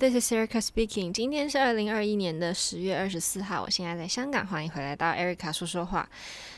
This is Erica speaking。今天是二零二一年的十月二十四号，我现在在香港，欢迎回来到 Erica 说说话。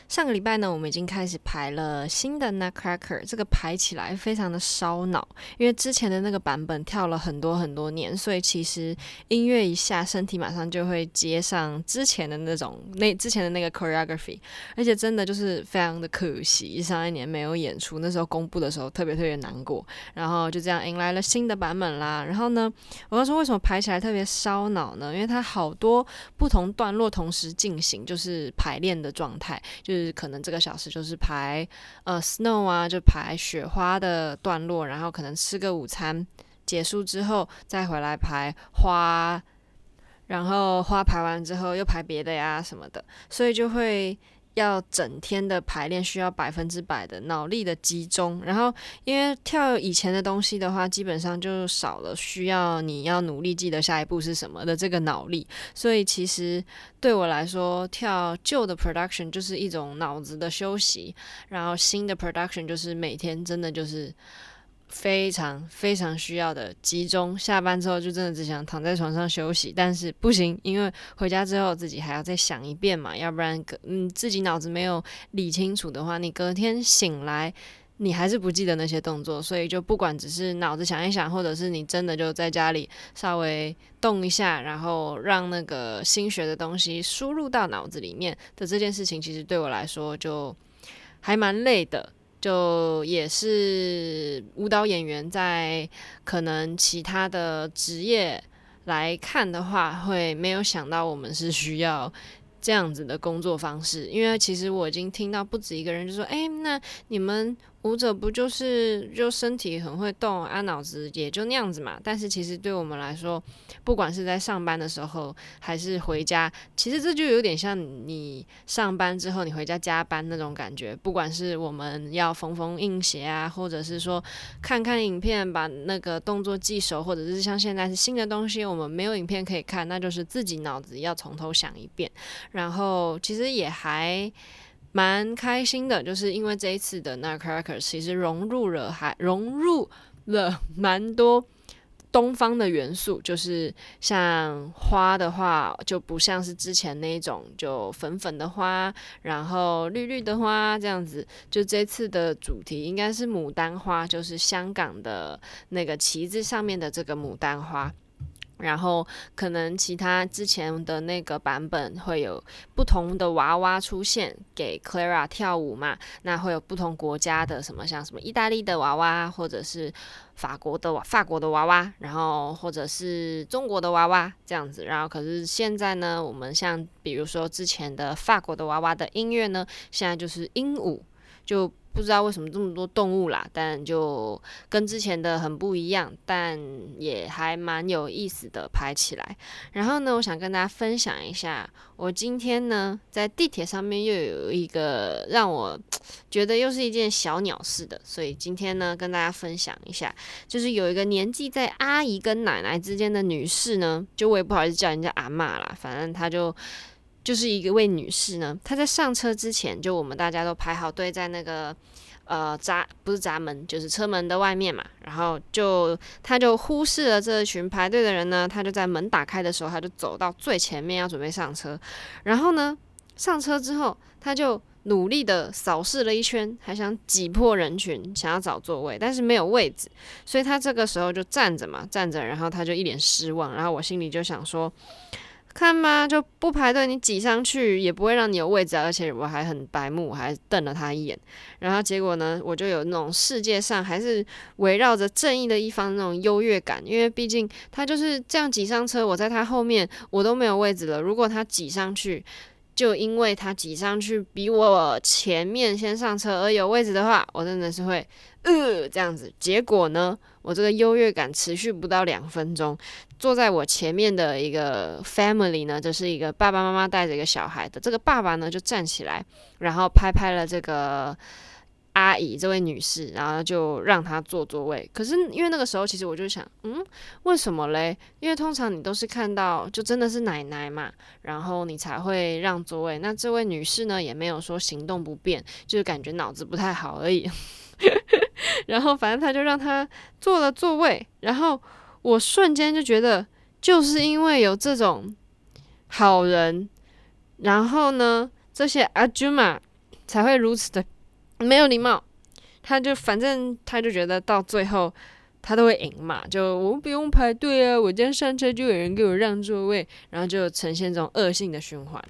上个礼拜呢，我们已经开始排了新的 Nutcracker，这个排起来非常的烧脑，因为之前的那个版本跳了很多很多年，所以其实音乐一下，身体马上就会接上之前的那种那之前的那个 choreography，而且真的就是非常的可惜，上一年没有演出，那时候公布的时候特别特别难过，然后就这样迎来了新的版本啦。然后呢，我要说为什么排起来特别烧脑呢？因为它好多不同段落同时进行，就是排练的状态，就是。可能这个小时就是排呃 snow 啊，就排雪花的段落，然后可能吃个午餐，结束之后再回来排花，然后花排完之后又排别的呀什么的，所以就会。要整天的排练，需要百分之百的脑力的集中。然后，因为跳以前的东西的话，基本上就少了需要你要努力记得下一步是什么的这个脑力。所以，其实对我来说，跳旧的 production 就是一种脑子的休息，然后新的 production 就是每天真的就是。非常非常需要的集中，下班之后就真的只想躺在床上休息，但是不行，因为回家之后自己还要再想一遍嘛，要不然嗯自己脑子没有理清楚的话，你隔天醒来你还是不记得那些动作，所以就不管只是脑子想一想，或者是你真的就在家里稍微动一下，然后让那个新学的东西输入到脑子里面的这件事情，其实对我来说就还蛮累的。就也是舞蹈演员，在可能其他的职业来看的话，会没有想到我们是需要这样子的工作方式，因为其实我已经听到不止一个人就说：“哎，那你们。”舞者不就是就身体很会动啊，脑子也就那样子嘛。但是其实对我们来说，不管是在上班的时候还是回家，其实这就有点像你上班之后你回家加班那种感觉。不管是我们要缝缝硬鞋啊，或者是说看看影片把那个动作记熟，或者是像现在是新的东西，我们没有影片可以看，那就是自己脑子要从头想一遍。然后其实也还。蛮开心的，就是因为这一次的 Nutcracker 其实融入了还融入了蛮多东方的元素，就是像花的话，就不像是之前那种就粉粉的花，然后绿绿的花这样子。就这次的主题应该是牡丹花，就是香港的那个旗子上面的这个牡丹花。然后可能其他之前的那个版本会有不同的娃娃出现给 Clara 跳舞嘛，那会有不同国家的什么像什么意大利的娃娃，或者是法国的法国的娃娃，然后或者是中国的娃娃这样子。然后可是现在呢，我们像比如说之前的法国的娃娃的音乐呢，现在就是鹦鹉就。不知道为什么这么多动物啦，但就跟之前的很不一样，但也还蛮有意思的排起来。然后呢，我想跟大家分享一下，我今天呢在地铁上面又有一个让我觉得又是一件小鸟事的，所以今天呢跟大家分享一下，就是有一个年纪在阿姨跟奶奶之间的女士呢，就我也不好意思叫人家阿嬷啦，反正她就。就是一位女士呢，她在上车之前，就我们大家都排好队在那个呃闸不是闸门，就是车门的外面嘛。然后就她就忽视了这群排队的人呢，她就在门打开的时候，她就走到最前面要准备上车。然后呢，上车之后，她就努力的扫视了一圈，还想挤破人群，想要找座位，但是没有位置，所以她这个时候就站着嘛，站着，然后她就一脸失望。然后我心里就想说。看嘛，就不排队，你挤上去也不会让你有位置啊。而且我还很白目，我还瞪了他一眼。然后结果呢，我就有那种世界上还是围绕着正义的一方那种优越感，因为毕竟他就是这样挤上车，我在他后面，我都没有位置了。如果他挤上去，就因为他挤上去比我前面先上车而有位置的话，我真的是会呃这样子。结果呢，我这个优越感持续不到两分钟。坐在我前面的一个 family 呢，就是一个爸爸妈妈带着一个小孩的。这个爸爸呢就站起来，然后拍拍了这个阿姨这位女士，然后就让她坐座位。可是因为那个时候，其实我就想，嗯，为什么嘞？因为通常你都是看到就真的是奶奶嘛，然后你才会让座位。那这位女士呢也没有说行动不便，就是感觉脑子不太好而已。然后反正她就让她坐了座位，然后。我瞬间就觉得就是因为有这种好人，然后呢，这些阿朱嘛才会如此的没有礼貌。他就反正他就觉得到最后他都会赢嘛，就我不用排队啊，我今天上车就有人给我让座位，然后就呈现这种恶性的循环。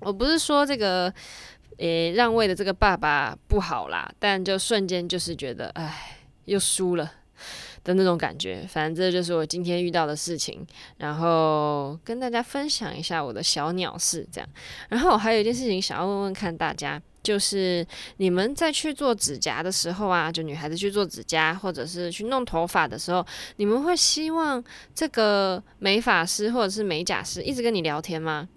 我不是说这个。诶，让位的这个爸爸不好啦，但就瞬间就是觉得，哎，又输了的那种感觉。反正这就是我今天遇到的事情，然后跟大家分享一下我的小鸟事，这样。然后我还有一件事情想要问问看大家，就是你们在去做指甲的时候啊，就女孩子去做指甲或者是去弄头发的时候，你们会希望这个美发师或者是美甲师一直跟你聊天吗？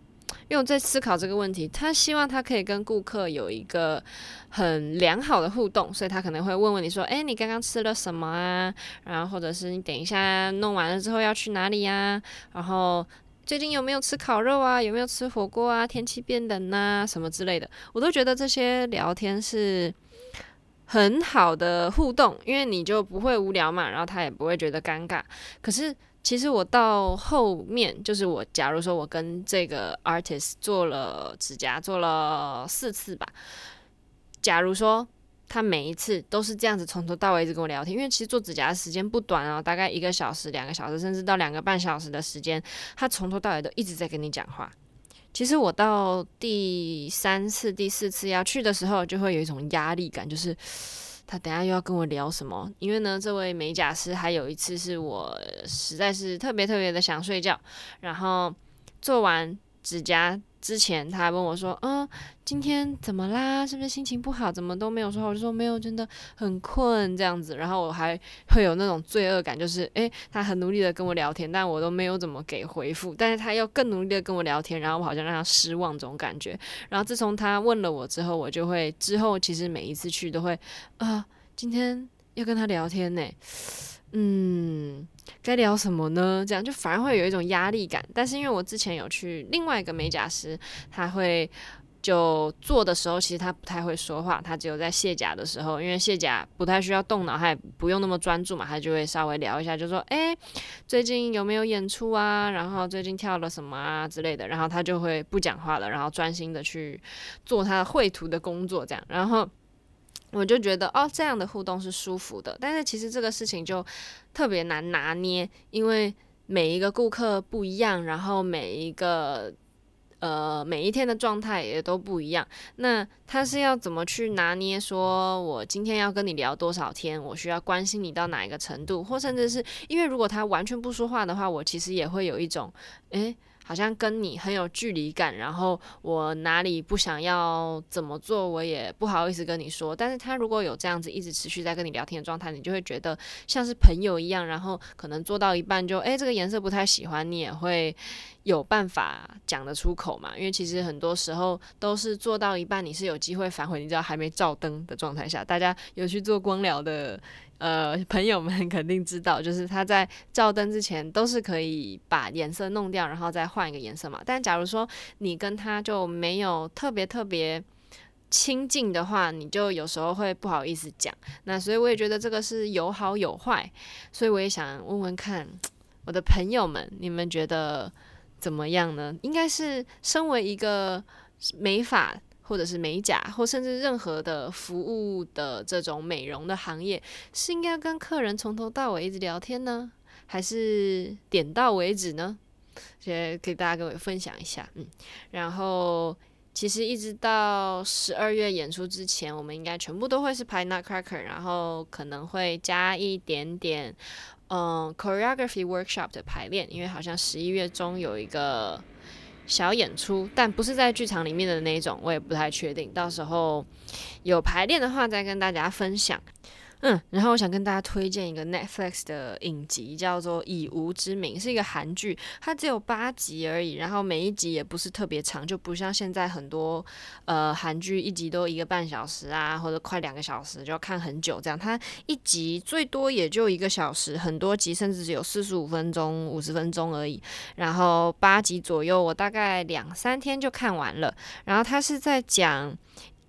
因为我在思考这个问题，他希望他可以跟顾客有一个很良好的互动，所以他可能会问问你说：“诶，你刚刚吃了什么啊？然后或者是你等一下弄完了之后要去哪里呀？然后最近有没有吃烤肉啊？有没有吃火锅啊？天气变冷呐，什么之类的，我都觉得这些聊天是很好的互动，因为你就不会无聊嘛，然后他也不会觉得尴尬。可是。其实我到后面，就是我假如说我跟这个 artist 做了指甲，做了四次吧。假如说他每一次都是这样子从头到尾一直跟我聊天，因为其实做指甲的时间不短哦，大概一个小时、两个小时，甚至到两个半小时的时间，他从头到尾都一直在跟你讲话。其实我到第三次、第四次要去的时候，就会有一种压力感，就是。他等下又要跟我聊什么？因为呢，这位美甲师还有一次是我实在是特别特别的想睡觉，然后做完指甲之前，他还问我说：“嗯，今天怎么啦？是不是心情不好？怎么都没有说？”我就说：“没有，真的很困这样子。”然后我还会有那种罪恶感，就是诶，他很努力的跟我聊天，但我都没有怎么给回复，但是他又更努力的跟我聊天，然后我好像让他失望这种感觉。然后自从他问了我之后，我就会之后其实每一次去都会啊，今天要跟他聊天呢，嗯。该聊什么呢？这样就反而会有一种压力感。但是因为我之前有去另外一个美甲师，他会就做的时候，其实他不太会说话，他只有在卸甲的时候，因为卸甲不太需要动脑，他也不用那么专注嘛，他就会稍微聊一下，就说：“诶，最近有没有演出啊？然后最近跳了什么啊之类的。”然后他就会不讲话了，然后专心的去做他的绘图的工作，这样，然后。我就觉得哦，这样的互动是舒服的，但是其实这个事情就特别难拿捏，因为每一个顾客不一样，然后每一个呃每一天的状态也都不一样。那他是要怎么去拿捏？说我今天要跟你聊多少天，我需要关心你到哪一个程度，或甚至是因为如果他完全不说话的话，我其实也会有一种诶。好像跟你很有距离感，然后我哪里不想要怎么做，我也不好意思跟你说。但是他如果有这样子一直持续在跟你聊天的状态，你就会觉得像是朋友一样。然后可能做到一半就，诶，这个颜色不太喜欢，你也会有办法讲得出口嘛。因为其实很多时候都是做到一半，你是有机会反悔，你知道还没照灯的状态下，大家有去做光疗的。呃，朋友们肯定知道，就是他在照灯之前都是可以把颜色弄掉，然后再换一个颜色嘛。但假如说你跟他就没有特别特别亲近的话，你就有时候会不好意思讲。那所以我也觉得这个是有好有坏，所以我也想问问看我的朋友们，你们觉得怎么样呢？应该是身为一个美发。或者是美甲，或甚至任何的服务的这种美容的行业，是应该跟客人从头到尾一直聊天呢，还是点到为止呢？先给大家跟我分享一下，嗯，然后其实一直到十二月演出之前，我们应该全部都会是排 Nutcracker，然后可能会加一点点嗯 choreography workshop 的排练，因为好像十一月中有一个。小演出，但不是在剧场里面的那种，我也不太确定。到时候有排练的话，再跟大家分享。嗯，然后我想跟大家推荐一个 Netflix 的影集，叫做《以无之名》，是一个韩剧，它只有八集而已，然后每一集也不是特别长，就不像现在很多呃韩剧一集都一个半小时啊，或者快两个小时就要看很久这样。它一集最多也就一个小时，很多集甚至只有四十五分钟、五十分钟而已。然后八集左右，我大概两三天就看完了。然后它是在讲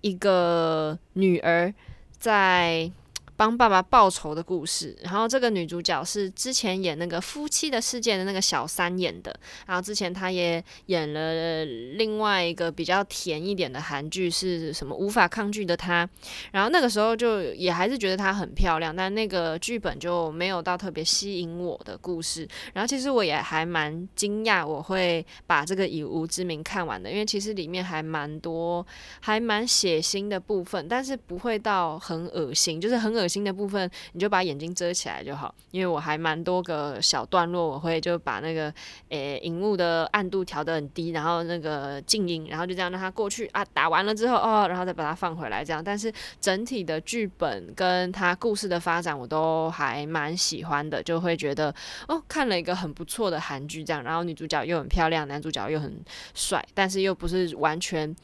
一个女儿在。帮爸爸报仇的故事。然后这个女主角是之前演那个《夫妻的世界》的那个小三演的。然后之前她也演了另外一个比较甜一点的韩剧，是什么？无法抗拒的她。然后那个时候就也还是觉得她很漂亮，但那个剧本就没有到特别吸引我的故事。然后其实我也还蛮惊讶，我会把这个《以无之名》看完的，因为其实里面还蛮多，还蛮血腥的部分，但是不会到很恶心，就是很恶心的部分，你就把眼睛遮起来就好。因为我还蛮多个小段落，我会就把那个诶荧幕的暗度调得很低，然后那个静音，然后就这样让它过去啊，打完了之后哦，然后再把它放回来这样。但是整体的剧本跟它故事的发展，我都还蛮喜欢的，就会觉得哦，看了一个很不错的韩剧这样，然后女主角又很漂亮，男主角又很帅，但是又不是完全。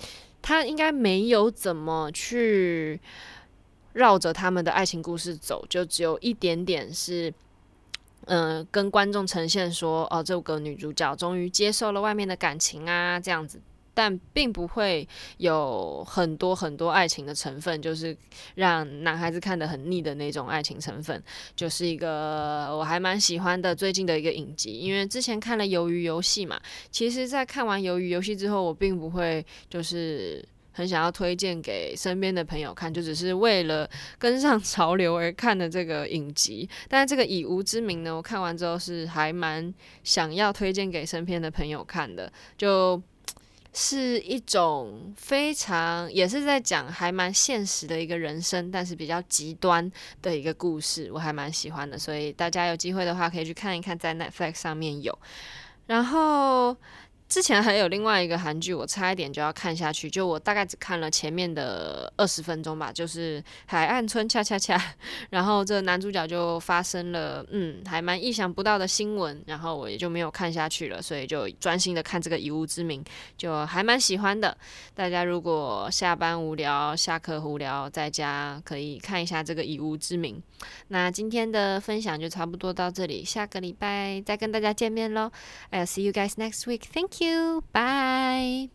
他应该没有怎么去绕着他们的爱情故事走，就只有一点点是，嗯、跟观众呈现说，哦，这个女主角终于接受了外面的感情啊，这样子。但并不会有很多很多爱情的成分，就是让男孩子看得很腻的那种爱情成分，就是一个我还蛮喜欢的最近的一个影集。因为之前看了《鱿鱼游戏》嘛，其实，在看完《鱿鱼游戏》之后，我并不会就是很想要推荐给身边的朋友看，就只是为了跟上潮流而看的这个影集。但是这个《以无之名》呢，我看完之后是还蛮想要推荐给身边的朋友看的，就。是一种非常，也是在讲还蛮现实的一个人生，但是比较极端的一个故事，我还蛮喜欢的，所以大家有机会的话可以去看一看，在 Netflix 上面有。然后。之前还有另外一个韩剧，我差一点就要看下去，就我大概只看了前面的二十分钟吧，就是《海岸村恰恰恰》，然后这男主角就发生了嗯还蛮意想不到的新闻，然后我也就没有看下去了，所以就专心的看这个《以物之名》，就还蛮喜欢的。大家如果下班无聊、下课无聊，在家可以看一下这个《以物之名》。那今天的分享就差不多到这里，下个礼拜再跟大家见面喽。I'll see you guys next week. Thank you. You. Bye.